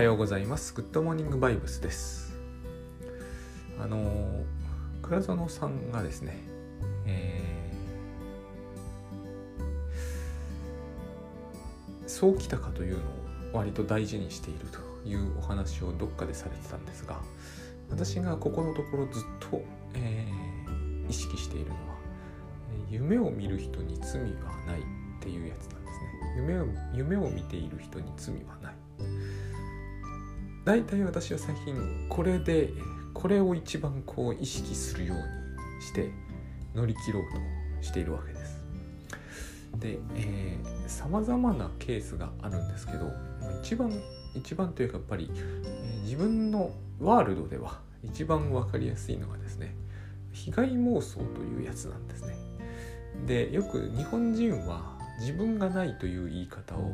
はようございます。グッドモーニングバイブスです。あの倉園さんがですね、えー、そうきたかというのを割と大事にしているというお話をどっかでされてたんですが私がここのところずっと、えー、意識しているのは夢を見る人に罪はないっていうやつなんですね。夢を夢を見ている人に罪はない。大体私は最近これでこれを一番こう意識するようにして乗り切ろうとしているわけです。でさまざまなケースがあるんですけど一番一番というかやっぱり、え、自分のワールドでは一番分かりやすいのがですね被害妄想というやつなんですね。でよく日本人は自分がないという言い方を、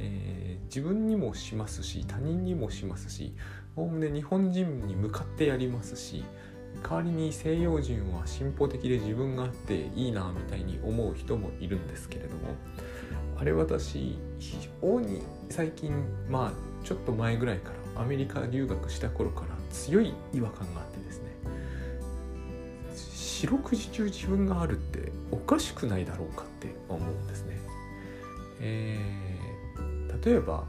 えー、自分にもしますし他人にもしますしおおむね日本人に向かってやりますし代わりに西洋人は進歩的で自分があっていいなみたいに思う人もいるんですけれどもあれ私非常に最近まあちょっと前ぐらいからアメリカ留学した頃から強い違和感があってですね四六時中自分があるっておかしくないだろうかって思うんですね。えー、例えば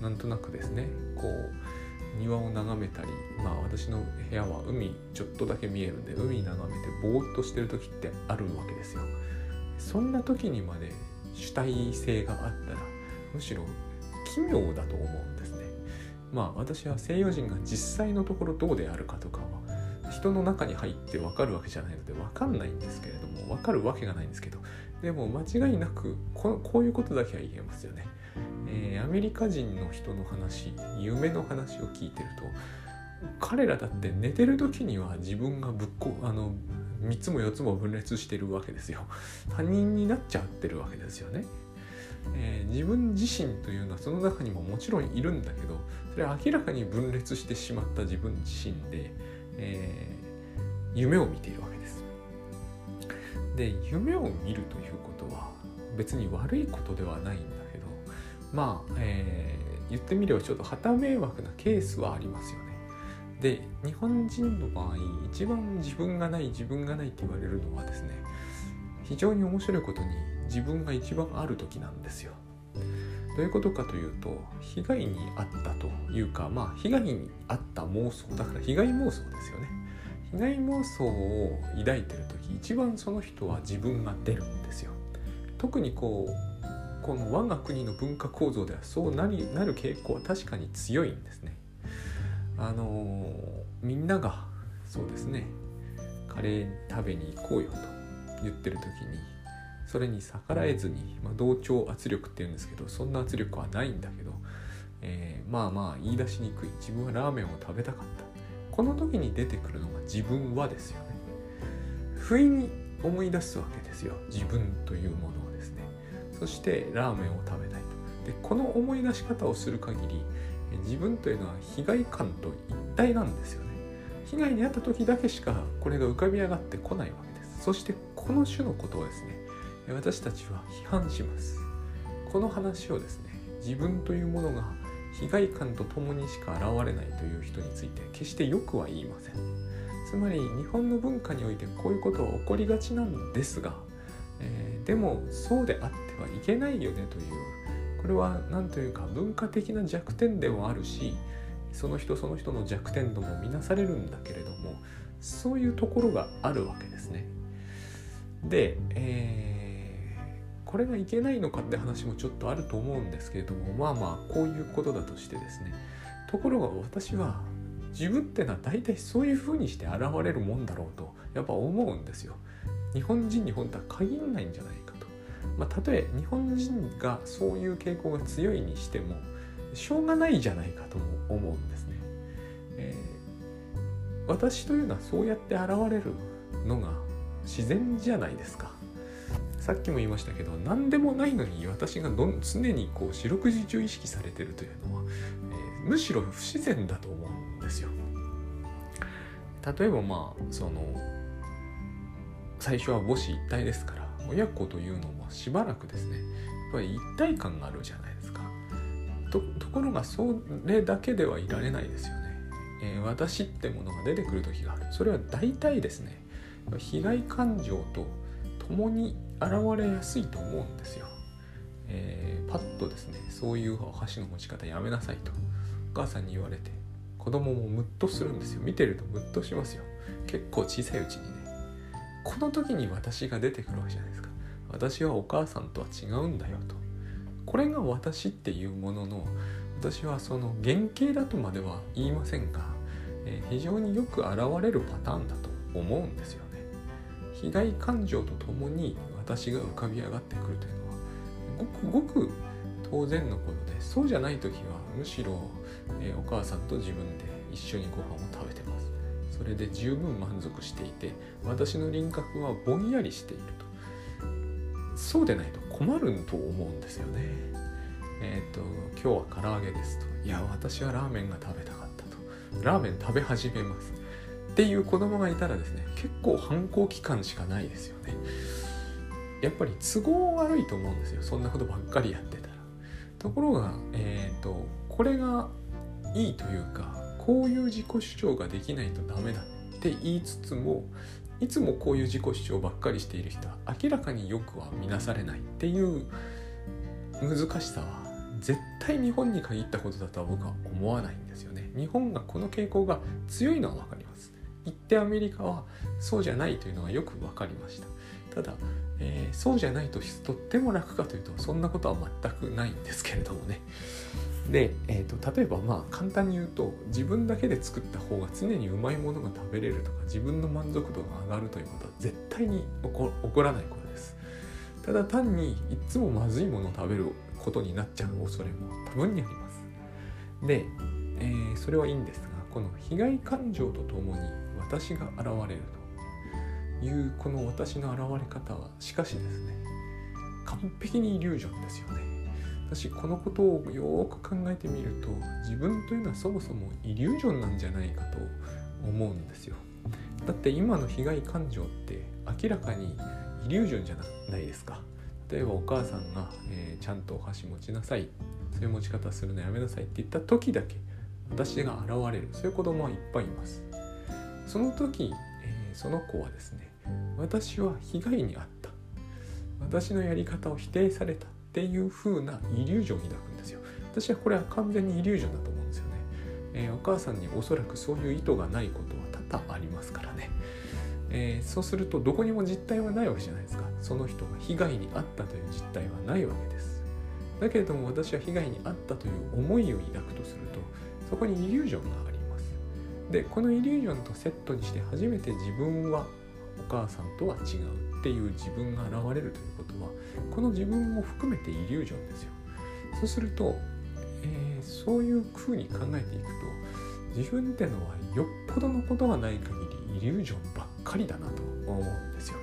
なんとなくですねこう庭を眺めたりまあ私の部屋は海ちょっとだけ見えるんで海眺めてぼーっとしてる時ってあるわけですよ。そんな時にまで主体性があったらむしろ奇妙だと思うんですね。まあ私は西洋人が実際のところどうであるかとかは人の中に入って分かるわけじゃないので分かんないんですけれども分かるわけがないんですけどでも間違いなくここういうことだけは言えますよね。えー、アメリカ人の人の話夢の話を聞いてると彼らだって寝てる時には自分がぶっこあの3つも4つも分裂してるわけですよ。他人になっちゃってるわけですよね、えー、自分自身というのはその中にももちろんいるんだけどそれは明らかに分裂してしまった自分自身で、えー、夢を見ているわけ。で夢を見るということは別に悪いことではないんだけどまあ、えー、言ってみればちょっと旗迷惑なケースはありますよねで日本人の場合一番自分がない自分がないって言われるのはですね非常に面白いことに自分が一番ある時なんですよ。どういうことかというと被害に遭ったというかまあ被害に遭った妄想だから被害妄想ですよね。被害妄想を抱いてる時一番その人は自分が出るんですよ。特にこうこの我が国の文化構造ではそうなりなる傾向は確かに強いんですね。あのみんながそうですねカレー食べに行こうよと言ってる時にそれに逆らえずに、まあ、同調圧力っていうんですけどそんな圧力はないんだけど、えー、まあまあ言い出しにくい自分はラーメンを食べたかったこの時に出てくるのが自分はですよね。不意に思い出すわけですよ。自分というものをですね。そしてラーメンを食べたいと。でこの思い出し方をする限り自分というのは被害感と一体なんですよね。被害に遭った時だけしかこれが浮かび上がってこないわけです。そしてこの種のことをですね私たちは批判します。この話をですね自分というものが被害感とともにしか現れないという人について決してよくは言いませんつまり日本の文化においてこういうことは起こりがちなんですが、えー、でもそうであってはいけないよねというこれは何というか文化的な弱点でもあるしその人その人の弱点とも見なされるんだけれどもそういうところがあるわけですね。で、えー、これがいけないのかって話もちょっとあると思うんですけれどもまあまあこういうことだとしてですねところが私は自分ってのは大体そういうふうにして現れるもんだろうとやっぱ思うんですよ。日本人に本当は限らないんじゃないかとまあ、たとえ日本人がそういう傾向が強いにしてもしょうがないじゃないかとも思うんですね。えー、私というのはそうやって現れるのが自然じゃないですか。さっきも言いましたけど何でもないのに私がど常にこう四六時中意識されてるというのは、えー、むしろ不自然だと思うんですよ。例えばまあその最初は母子一体ですから親子というのもしばらくですねやっぱり一体感があるじゃないですか。とところがそれだけではいられないですよね、えー、私ってものが出てくる時がある。それは大体ですね被害感情と共に現れやすいと思うんですよ、えー、パッとですねそういうお箸の持ち方やめなさいと。お母さんに言われて子供もムッとするんですよ。見てるとムッとしますよ。結構小さいうちにね。この時に私が出てくるわけじゃないですか。私はお母さんとは違うんだよと。これが私っていうものの私はその原型だとまでは言いませんが、えー、非常によく現れるパターンだと思うんですよ。被害感情とともに私が浮かび上がってくるというのはごくごく当然のことでそうじゃない時はむしろ、えー、お母さんと自分で一緒にご飯を食べてます。それで十分満足していて私の輪郭はぼんやりしていると。そうでないと困ると思うんですよね。えっ、と今日は唐揚げですと。いや私はラーメンが食べたかったと。ラーメン食べ始めます。っていう子供がいたらですね結構反抗期間しかないですよね。やっぱり都合悪いと思うんですよ。そんなことばっかりやってたら。ところがえっ、ー、とこれがいいというかこういう自己主張ができないとダメだって言いつつもいつもこういう自己主張ばっかりしている人は明らかによくは見なされないっていう難しさは絶対日本に限ったことだとは僕は思わないんですよね。日本がこの傾向が強いのは分かります。一ってアメリカはそうじゃないというのがよく分かりました。ただ、えー、そうじゃないととっても楽かというとそんなことは全くないんですけれどもね。で、えーと、例えばまあ簡単に言うと自分だけで作った方が常にうまいものが食べれるとか自分の満足度が上がるということは絶対に起こ起こらないことですただ単にいつもまずいものを食べることになっちゃう恐れも多分にありますで、えー、それはいいんですがこの被害感情とともに私が現れるというこの私の現れ方はしかしですね完璧にイリュージョンですよね。私このことをよく考えてみると自分というのはそもそもイリュージョンなんじゃないかと思うんですよ。だって今の被害感情って明らかにイリュージョンじゃないですか。例えばお母さんが、えー、ちゃんとお箸持ちなさい。そういう持ち方するのやめなさいって言った時だけ私が現れる。そういう子供はいっぱいいます。その時、えー、その子はですね私は被害に遭った。私のやり方を否定されたっていう風なイリュージョンを抱くんですよ。私はこれは完全にイリュージョンだと思うんですよね、えー、お母さんにおそらくそういう意図がないことは多々ありますからね、えー、そうするとどこにも実態はないわけじゃないですか。その人が被害に遭ったという実態はないわけです。だけれども私は被害に遭ったという思いを抱くとするとそこにイリュージョンがでこのイリュージョンとセットにして初めて自分はお母さんとは違うっていう自分が現れるということはこの自分も含めてイリュージョンですよ。そうすると、えー、そういうふうに考えていくと自分ってのはよっぽどのことがない限りイリュージョンばっかりだなと思うんですよ。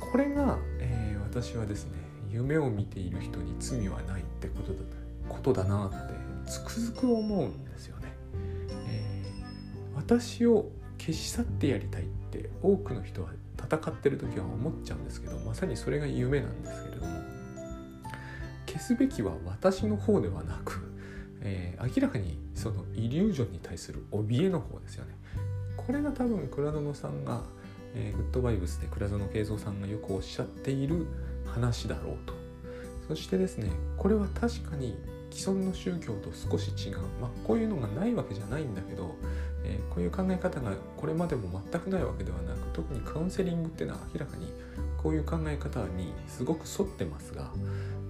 これが、えー、私はですね夢を見ている人に罪はないってことだことだなってつくづく思うんですよね、私を消し去ってやりたいって多くの人は戦ってる時は思っちゃうんですけどまさにそれが夢なんですけれども消すべきは私の方ではなく、えー、明らかにそのイリュージョンに対する怯えの方ですよね。これが多分倉園さんが、えー、グッドバイブスで倉園慶三さんがよくおっしゃっている話だろうと。そしてですねこれは確かに既存の宗教と少し違う、まあ、こういうのがないわけじゃないんだけどえー、こういう考え方がこれまでも全くないわけではなく特にカウンセリングっていうのは明らかにこういう考え方にすごく沿ってますが、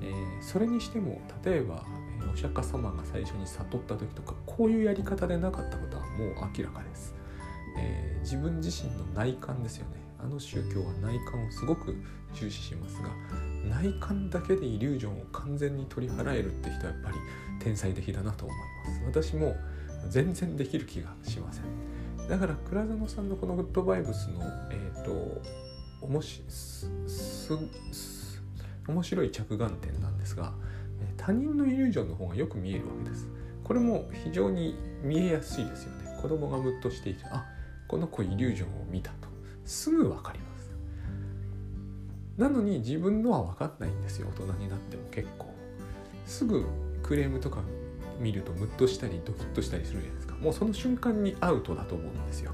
えー、それにしても例えばお釈迦様が最初に悟った時とかこういうやり方でなかったことはもう明らかです、えー、自分自身の内観ですよね。あの宗教は内観をすごく重視しますが内観だけでイリュージョンを完全に取り払えるって人はやっぱり天才的だなと思います。私も全然できる気がしません。だから倉園さんのこのグッドバイブスのえっ、ー、とおもし面白い着眼点なんですが他人のイリュージョンの方がよく見えるわけです。これも非常に見えやすいですよね。子供がムッとしていてあこの子イリュージョンを見たと。すぐ分かります。なのに自分のは分かんないんですよ。大人になっても結構。すぐクレームとか見るとムッとしたりドキッとしたりするじゃないですか。もうその瞬間にアウトだと思うんですよ。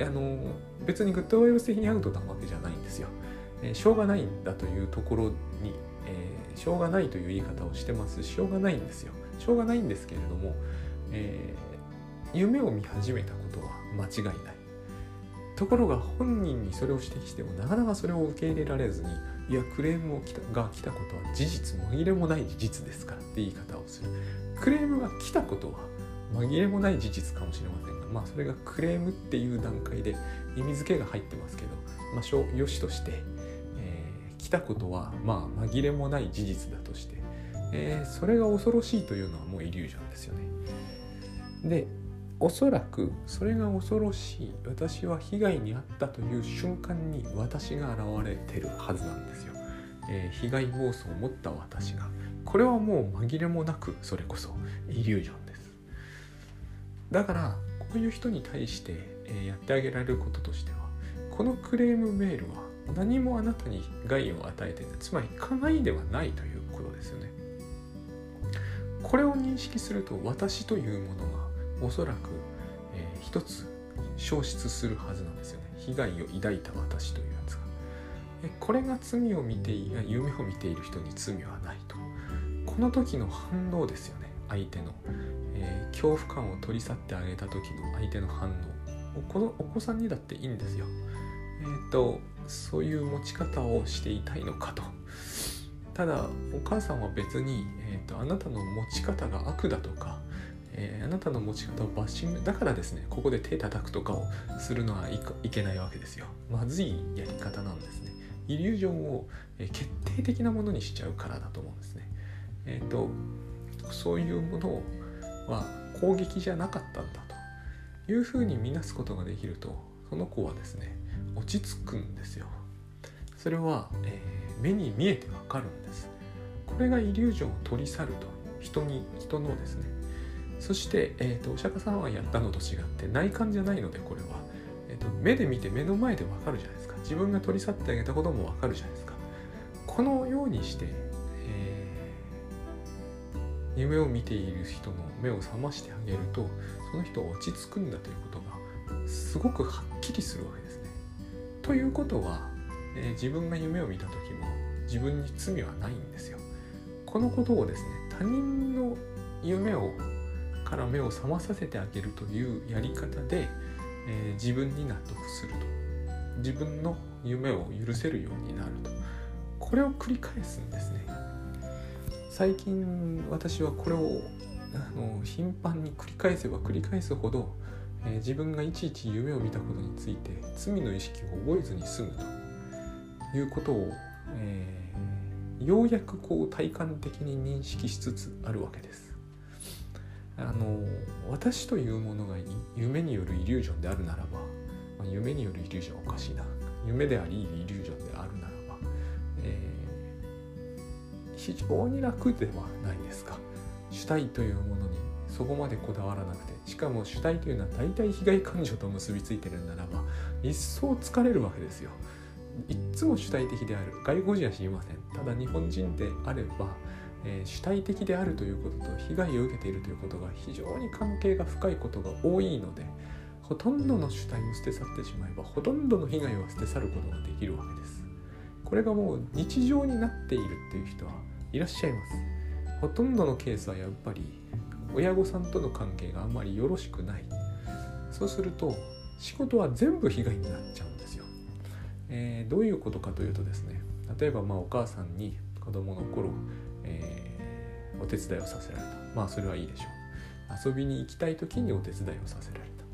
あの別にグッドバイブス的にアウトなわけじゃないんですよ、えー、しょうがないんだというところに、えー、しょうがないという言い方をしてます。しょうがないんですよ。しょうがないんですけれども、えー、夢を見始めたことは間違いない。ところが本人にそれを指摘してもなかなかそれを受け入れられずにいやクレームを来たが来たことは事実紛れもない事実ですからって言い方をする。クレームが来たことは紛れもない事実かもしれませんがまあそれがクレームっていう段階で意味付けが入ってますけどまあよしとして、えー、来たことはまあ紛れもない事実だとして、えー、それが恐ろしいというのはもうイリュージョンですよね。でおそらくそれが恐ろしい私は被害に遭ったという瞬間に私が現れてるはずなんですよ、えー、被害妄想を持った私が。これはもう紛れもなくそれこそイリュージョンです。だからこういう人に対して、えやってあげられることとしてはこのクレームメールは何もあなたに害を与えてない。つまり加害ではないということですよね。これを認識すると私というものがおそらく、えー、一つ消失するはずなんですよね。被害を抱いた私というやつが。これが罪を見ていや夢を見ている人に罪はないと。この時の反応ですよね。相手の、えー、恐怖感を取り去ってあげた時の相手の反応。このお子さんにだっていいんですよ。えっ、ー、とそういう持ち方をしていたいのかと。ただお母さんは別に、えーと、あなたの持ち方が悪だとか、えー、あなたの持ち方をバッシングだからですねここで手叩くとかをするのはいけないわけですよ。まずいやり方なんですね。イリュージョンをえ決定的なものにしちゃうからだと思うんですね。えっ、ー、とそういうものは攻撃じゃなかったんだというふうに見なすことができるとその子はですね落ち着くんですよ。それは、えー、目に見えてわかるんです。これがイリュージョンを取り去ると人に人のですねそして、えーと、お釈迦さんはやったのと違って内観じゃないのでこれは、えーと、目で見て目の前でわかるじゃないですか自分が取り去ってあげたこともわかるじゃないですかこのようにしてえ夢を見ている人の目を覚ましてあげるとその人は落ち着くんだということがすごくはっきりするわけですね。ということは、えー、自分が夢を見た時も自分に罪はないんですよ。このことをですね他人の夢をから目を覚まさせてあげるというやり方で、えー、自分に納得すると。自分の夢を許せるようになると。これを繰り返すんですね。最近私はこれをあの頻繁に繰り返せば繰り返すほど、えー、自分がいちいち夢を見たことについて罪の意識を覚えずに済むと。いうことを、えー、ようやくこう体感的に認識しつつあるわけです。あの私というものが夢によるイリュージョンであるならば、まあ、夢によるイリュージョンおかしいな。夢でありイリュージョンであるならば、えー非常に楽ではないですか。主体というものにそこまでこだわらなくてしかも主体というのは大体被害感情と結びついてるならば一層疲れるわけですよ。いっつも主体的である。外国人は知りません。ただ日本人であれば、えー、主体的であるということと被害を受けているということが非常に関係が深いことが多いのでほとんどの主体を捨て去ってしまえばほとんどの被害を捨て去ることができるわけです。これがもう日常になっているっていう人はいらっしゃいます。ほとんどのケースはやっぱり親御さんとの関係があんまりよろしくない。そうすると仕事は全部被害になっちゃうんですよ、えー、どういうことかというとですね例えばまあお母さんに子供の頃、お手伝いをさせられた。まあそれはいいでしょう。遊びに行きたい時にお手伝いをさせられた。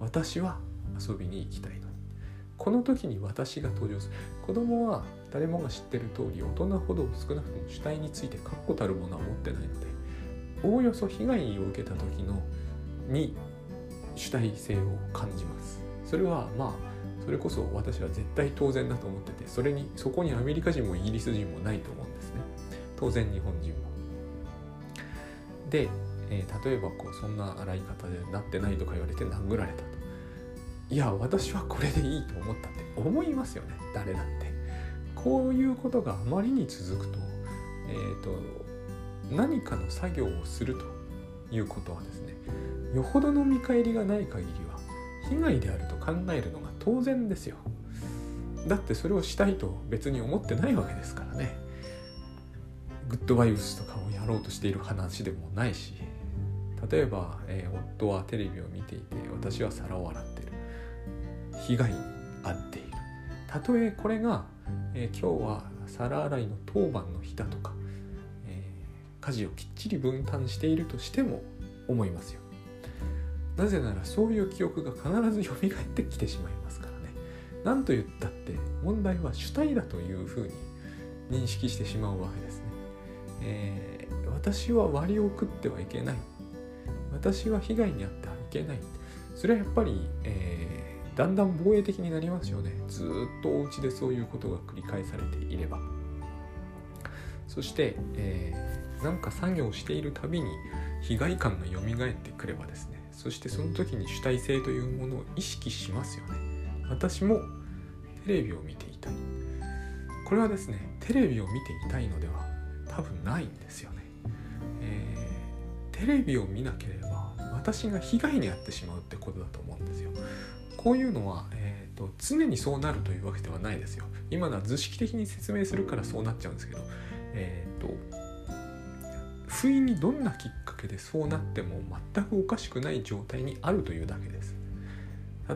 私は遊びに行きたいのに。この時に私が登場する。子供は誰もが知ってる通り大人ほど少なくとも主体について確固たるものは持ってないのでおおよそ被害を受けた時のに主体性を感じます。それはまあそれこそ私は絶対当然だと思っててそれにそこにアメリカ人もイギリス人もないと思うんですね。当然日本人も。で、えー、例えばこうそんな洗い方でなってないとか言われて殴られたと。いや私はこれでいいと思ったって思いますよね。誰だって。こういうことがあまりに続くと,、えーと、何かの作業をするということはですねよほどの見返りがない限りは被害であると考えるのが当然ですよ。だってそれをしたいと別に思ってないわけですからね。グッドバイブスとかをやろうとしている話でもないし例えば、えー、夫はテレビを見ていて私は皿を洗ってる。被害に遭っている。たとえこれが、えー、今日は皿洗いの当番の日だとか、えー、家事をきっちり分担しているとしても思いますよ。なぜならそういう記憶が必ず蘇ってきてしまいますからね。何と言ったって問題は主体だというふうに認識してしまうわけです、えー、私は割を食ってはいけない。私は被害に遭ってはいけない。それはやっぱり、えー、だんだん防衛的になりますよね。ずっとお家でそういうことが繰り返されていれば。そして、えー、なんか作業しているたびに被害感が蘇ってくればですね。そしてその時に主体性というものを意識しますよね。私もテレビを見ていたい。これはですねテレビを見ていたいのでは多分ないんですよね、えー、テレビを見なければ私が被害に遭ってしまうってことだと思うんですよ。こういうのは、えーと、常にそうなるというわけではないですよ。今のは図式的に説明するからそうなっちゃうんですけどえっ、ー、と不意にどんなきっかけでそうなっても全くおかしくない状態にあるというだけです。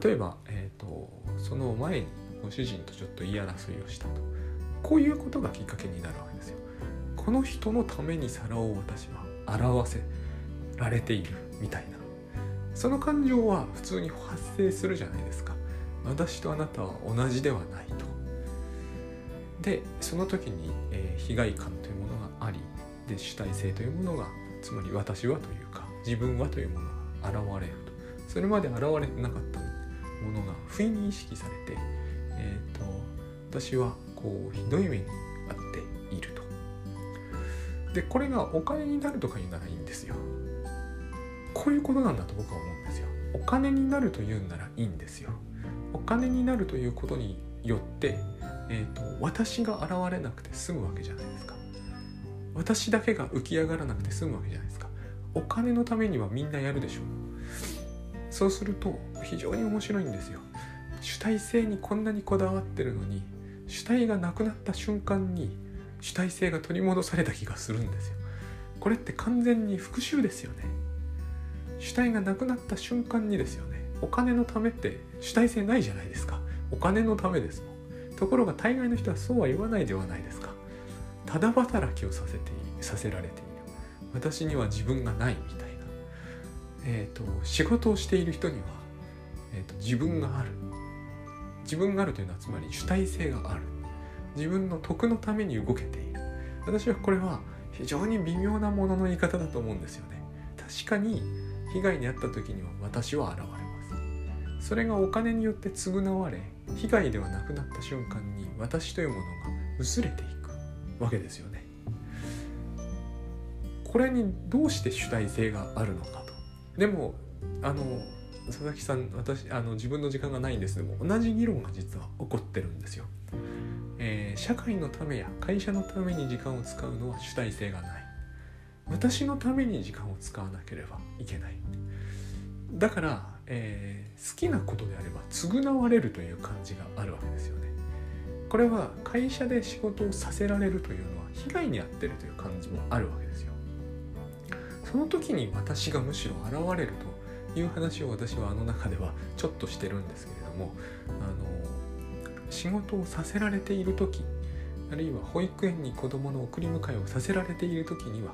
例えば、えーと、その前にご主人とちょっと言い争いをしたと。こういうことがきっかけになるわけです。この人のために皿を私は表せられているみたいな。その感情は普通に発生するじゃないですか。私とあなたは同じではないと。でその時に、えー、被害感というものがありで主体性というものがつまり私はというか自分はというものが現れると。それまで現れてなかったものが不意に意識されて、えーと、私はこうひどい目にでこれがお金になるとか言うならいいんですよ。こういうことなんだと僕は思うんですよ。お金になるというんならいいんですよ。お金になるということによって、えーと私が現れなくて済むわけじゃないですか。私だけが浮き上がらなくて済むわけじゃないですか。お金のためにはみんなやるでしょう。そうすると非常に面白いんですよ。主体性にこんなにこだわってるのに主体がなくなった瞬間に主体性が取り戻された気がするんですよ。これって完全に復讐ですよね。主体がなくなった瞬間にですよね。お金のためって主体性ないじゃないですか。お金のためですもん。ところが大概の人はそうは言わないではないですか。ただ働きをさせてさせられている。私には自分がないみたいな、えーと、仕事をしている人には、えーと、自分がある。自分があるというのはつまり主体性がある。自分の得のために動けている私はこれは非常に微妙なものの言い方だと思うんですよね確かに被害に遭った時には私は現れますそれがお金によって償われ被害ではなくなった瞬間に私というものが薄れていくわけですよね。これにどうして主体性があるのかと。でもあの佐々木さん私あの自分の時間がないんですけども同じ議論が実は起こってるんですよ。えー、社会のためや会社のために時間を使うのは主体性がない。私のために時間を使わなければいけない。だから、えー、好きなことであれば償われるという感じがあるわけですよね。これは会社で仕事をさせられるというのは被害に遭ってるという感じもあるわけですよ。その時に私がむしろ現れるという話を私はあの中ではちょっとしてるんですけれどもあの仕事をさせられている時あるいは保育園に子どもの送り迎えをさせられている時には、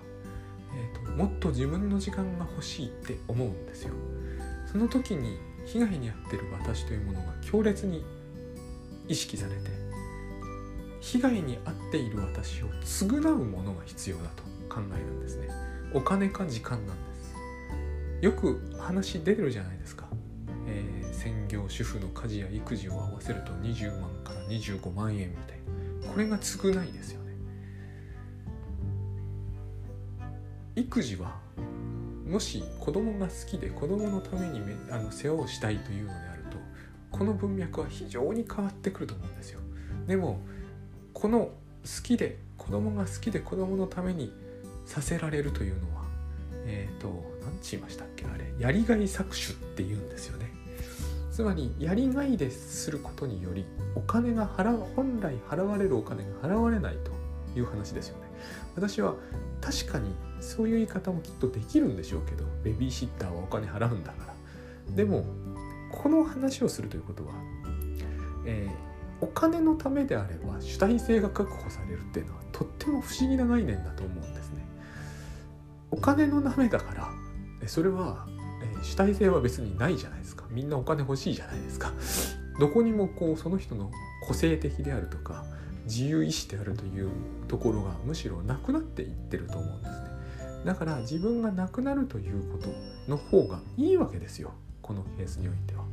えーと、もっと自分の時間が欲しいって思うんですよ。その時に被害に遭ってる私というものが強烈に意識されて被害に遭っている私を償うものが必要だと考えるんですね。お金か時間なんです。よく話出てるじゃないですか、えー、専業主婦の家事や育児を合わせると20万から25万円みたいな。これが償いですよね。育児はもし子供が好きで子供のためにあの世話をしたいというのであるとこの文脈は非常に変わってくると思うんですよ。でもこの好きで子供が好きで子供のためにさせられるというのはえっ、ー、と何ち言いましたっけあれ。やりがい搾取って言うんですよね。つまりやりがいですることによりお金が払本来払われるお金が払われないという話ですよね。私は確かにそういう言い方もきっとできるんでしょうけどベビーシッターはお金払うんだから。でもこの話をするということは、えー、お金のためであれば主体性が確保されるっていうのはとっても不思議な概念だと思うんですね。お金のためだからそれは、主体性は別にないじゃないですか。みんなお金欲しいじゃないですか。どこにもこうその人の個性的であるとか自由意志であるというところがむしろなくなっていってると思うんですね。だから自分がなくなるということの方がいいわけですよ。このケースにおいては。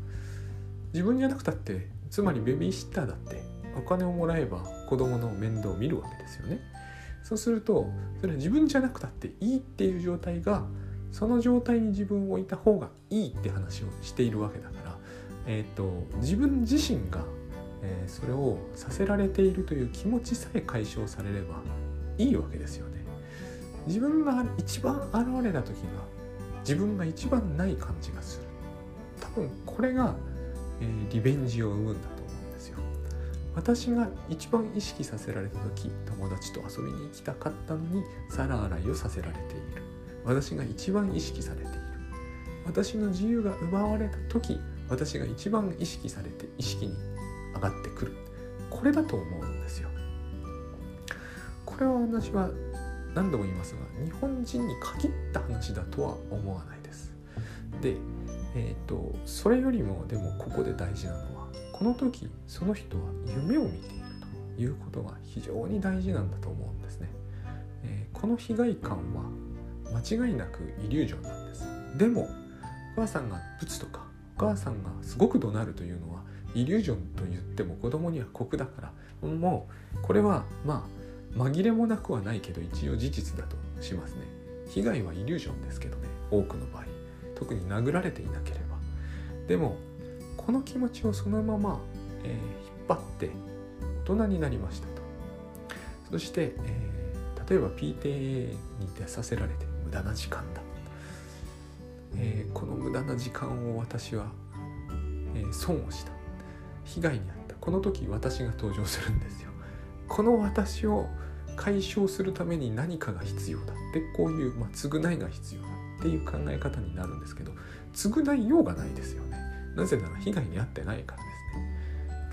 自分じゃなくたってつまりベビーシッターだってお金をもらえば子供の面倒を見るわけですよね。そうするとそれは自分じゃなくたっていいっていう状態がその状態に自分を置いた方がいいって話をしているわけだから、えーと、と自分自身がえー、それをさせられているという気持ちさえ解消されればいいわけですよね。自分が一番現れた時が自分が一番ない感じがする。多分これが、えー、リベンジを生むんだと思うんですよ。私が一番意識させられた時友達と遊びに行きたかったのに皿洗いをさせられている。私が一番意識されている。私の自由が奪われた時私が一番意識されて意識に上がってくる。これだと思うんですよ。これは私は何度も言いますが日本人に限った話だとは思わないです。でえっ、ー、とそれよりもでもここで大事なのはこの時その人は夢を見ているということが非常に大事なんだと思うんですね、えー、この被害感は間違いなくイリュージョンなんです。でもお母さんがブツとかお母さんがすごく怒鳴るというのはイリュージョンと言っても子供には酷だからもうこれはまあ紛れもなくはないけど一応事実だとしますね。被害はイリュージョンですけどね多くの場合。特に殴られていなければ。でもこの気持ちをそのまま、えー、引っ張って大人になりましたと。そして、えー、例えば PTA に出させられて無駄な時間だ、えー、この無駄な時間を私は、え損をした。被害に遭った。この時私が登場するんですよ。この私を解消するために何かが必要だ。ってこういう、まあ、償いが必要だ。っていう考え方になるんですけど償いようがないですよね。なぜなら被害に遭ってないからで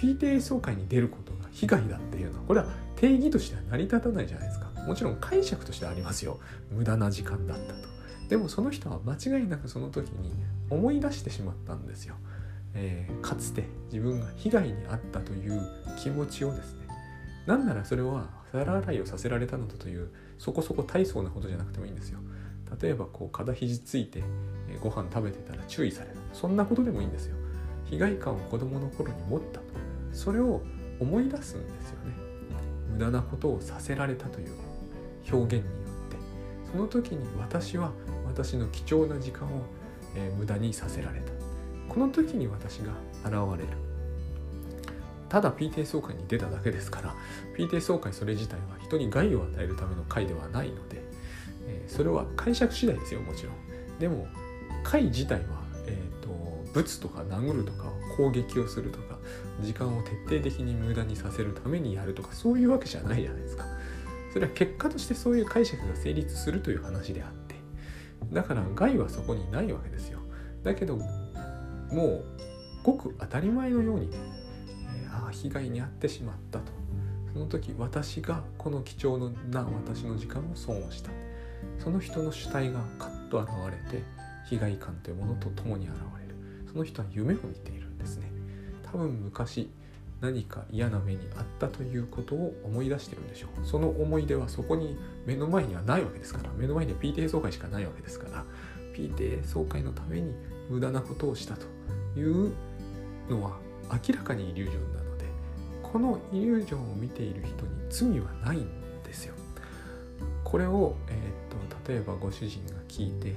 すね。PTA 総会に出ることが被害だっていうのはこれは定義としては成り立たないじゃないですか。もちろん解釈としてありますよ。無駄な時間だったと。でもその人は間違いなくその時に思い出してしまったんですよ。えー、かつて自分が被害に遭ったという気持ちをですね。なんならそれは皿洗いをさせられたのだというそこそこ大層なことじゃなくてもいいんですよ。例えばこう肩肘ついてご飯食べてたら注意される。そんなことでもいいんですよ。被害感を子供の頃に持ったと。それを思い出すんですよね。無駄なことをさせられたという表現によって。その時に私は私の貴重な時間を、えー、無駄にさせられた。この時に私が現れる。ただ PTA 総会に出ただけですから PTA 総会それ自体は人に害を与えるための会ではないので、えー、それは解釈次第ですよもちろん。でも会自体は、えーと、ブツとか殴るとか攻撃をするとか時間を徹底的に無駄にさせるためにやるとかそういうわけじゃないじゃないですか。それは結果としてそういう解釈が成立するという話であってだから害はそこにないわけですよ。だけどもうごく当たり前のようにね、えー、ああ被害に遭ってしまったと。その時私がこの貴重な私の時間を損をした。その人の主体がカッと現れて被害感というものと共に現れる。その人は夢を見ているんですね。多分昔何か嫌な目にあったということを思い出してるんでしょうその思い出はそこに目の前にはないわけですから目の前には PTA 総会しかないわけですから PTA 総会のために無駄なことをしたというのは明らかにイリュージョンなのでこのイリュージョンを見ている人に罪はないんですよ。これを、えー、っと例えばご主人が聞いて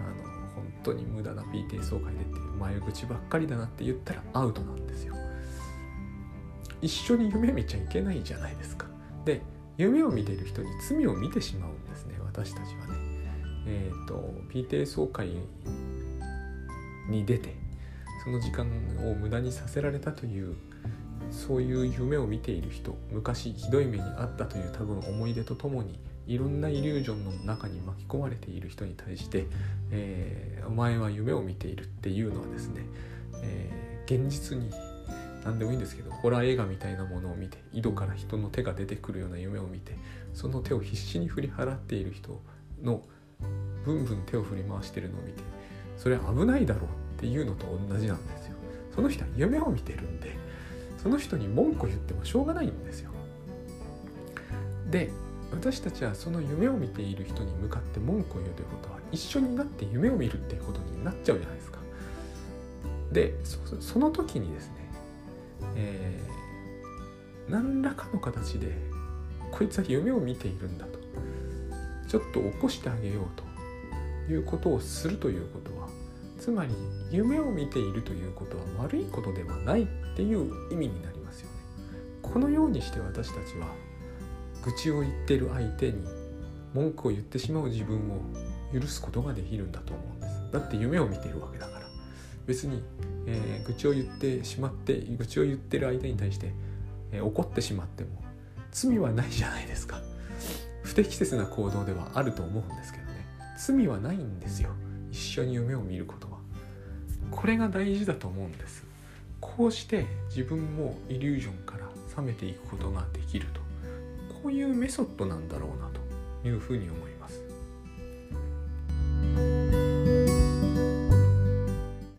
あの本当に無駄な PTA 総会でっていう前口ばっかりだなって言ったらアウトなんですよ。一緒に夢見ちゃいけないじゃないですか。で夢を見ている人に罪を見てしまうんですね私たちはね。えっ、ー、と PTA 総会に出てその時間を無駄にさせられたというそういう夢を見ている人昔ひどい目に遭ったという多分思い出とともにいろんなイリュージョンの中に巻き込まれている人に対して、えー、お前は夢を見ているっていうのはですね、えー、現実に何でもいいんですけどホラー映画みたいなものを見て井戸から人の手が出てくるような夢を見てその手を必死に振り払っている人のブンブン手を振り回してるのを見てそれは危ないだろうっていうのと同じなんですよ。その人は夢を見てるんでその人に文句言ってもしょうがないんですよ。で私たちはその夢を見ている人に向かって文句を言うということは一緒になって夢を見るっていうことになっちゃうじゃないですか。でその時にですね、えー、何らかの形でこいつは夢を見ているんだとちょっと起こしてあげようということをするということはつまり夢を見ているということは悪いことではないっていう意味になりますよね。このようにして私たちは愚痴を言ってる相手に文句を言ってしまう自分を許すことができるんだと思うんです。だって夢を見ているわけだから。別に、えー、愚痴を言ってしまって愚痴を言ってる相手に対して、えー、怒ってしまっても罪はないじゃないですか。不適切な行動ではあると思うんですけどね。罪はないんですよ。一緒に夢を見ることは。これが大事だと思うんです。こうして自分もイリュージョンから冷めていくことができると。こういうメソッドなんだろうなというふうに思います。